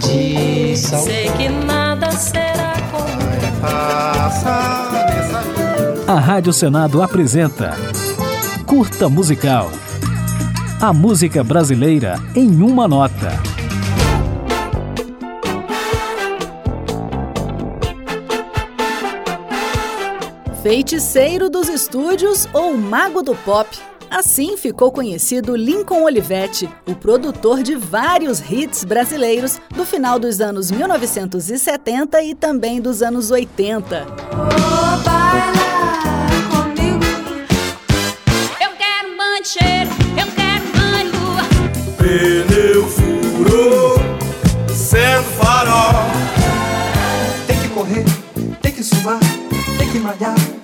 de sal. Sei que nada será como A Rádio Senado apresenta Curta Musical. A música brasileira em uma nota. Feiticeiro dos estúdios ou Mago do Pop. Assim ficou conhecido Lincoln Olivetti, o produtor de vários hits brasileiros do final dos anos 1970 e também dos anos 80. Eu quero mancheiro, eu quero manho. Pneu furou, certo farol. Tem que correr, tem que suar, tem que malhar.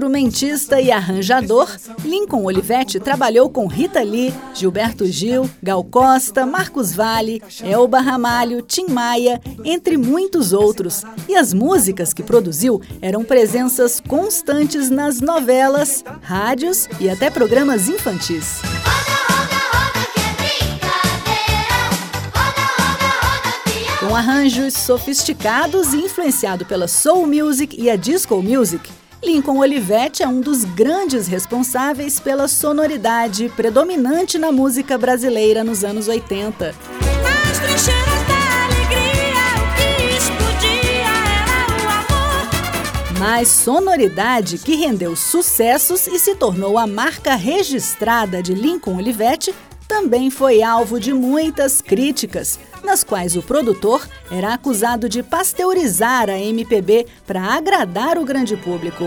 Instrumentista e arranjador, Lincoln Olivetti trabalhou com Rita Lee, Gilberto Gil, Gal Costa, Marcos Valle, Elba Ramalho, Tim Maia, entre muitos outros. E as músicas que produziu eram presenças constantes nas novelas, rádios e até programas infantis. Com arranjos sofisticados e influenciado pela soul music e a disco music, Lincoln Olivetti é um dos grandes responsáveis pela sonoridade predominante na música brasileira nos anos 80. Nas trincheiras da alegria, o que explodia era o amor. Mas sonoridade que rendeu sucessos e se tornou a marca registrada de Lincoln Olivetti também foi alvo de muitas críticas, nas quais o produtor era acusado de pasteurizar a MPB para agradar o grande público.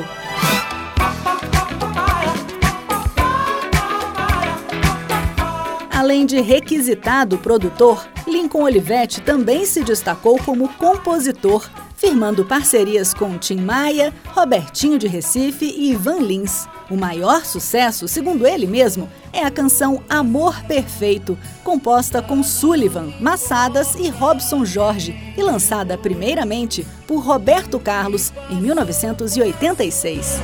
Além de requisitado produtor, Lincoln Olivetti também se destacou como compositor, firmando parcerias com Tim Maia, Robertinho de Recife e Ivan Lins. O maior sucesso, segundo ele mesmo, é a canção Amor Perfeito, composta com Sullivan, Massadas e Robson Jorge e lançada primeiramente por Roberto Carlos em 1986.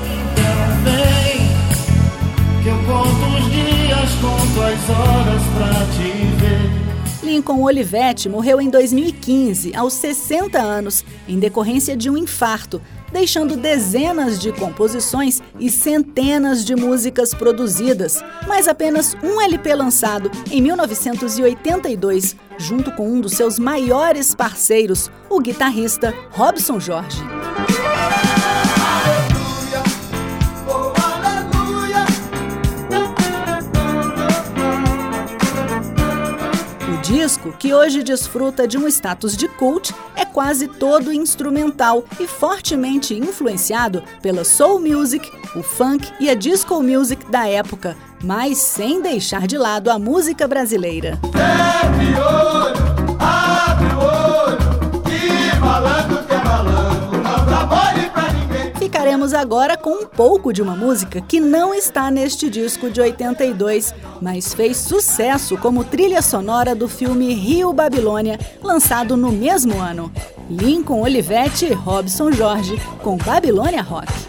Vem, que eu conto os dias, conto as horas pra te ver. Lincoln Olivetti morreu em 2015, aos 60 anos, em decorrência de um infarto, deixando dezenas de composições e centenas de músicas produzidas, mas apenas um LP lançado em 1982, junto com um dos seus maiores parceiros, o guitarrista Robson Jorge. Disco, que hoje desfruta de um status de cult, é quase todo instrumental e fortemente influenciado pela soul music, o funk e a disco music da época, mas sem deixar de lado a música brasileira. Abre olho, abre olho, que malandro, Agora com um pouco de uma música que não está neste disco de 82, mas fez sucesso como trilha sonora do filme Rio Babilônia, lançado no mesmo ano. Lincoln Olivetti e Robson Jorge com Babilônia Rock.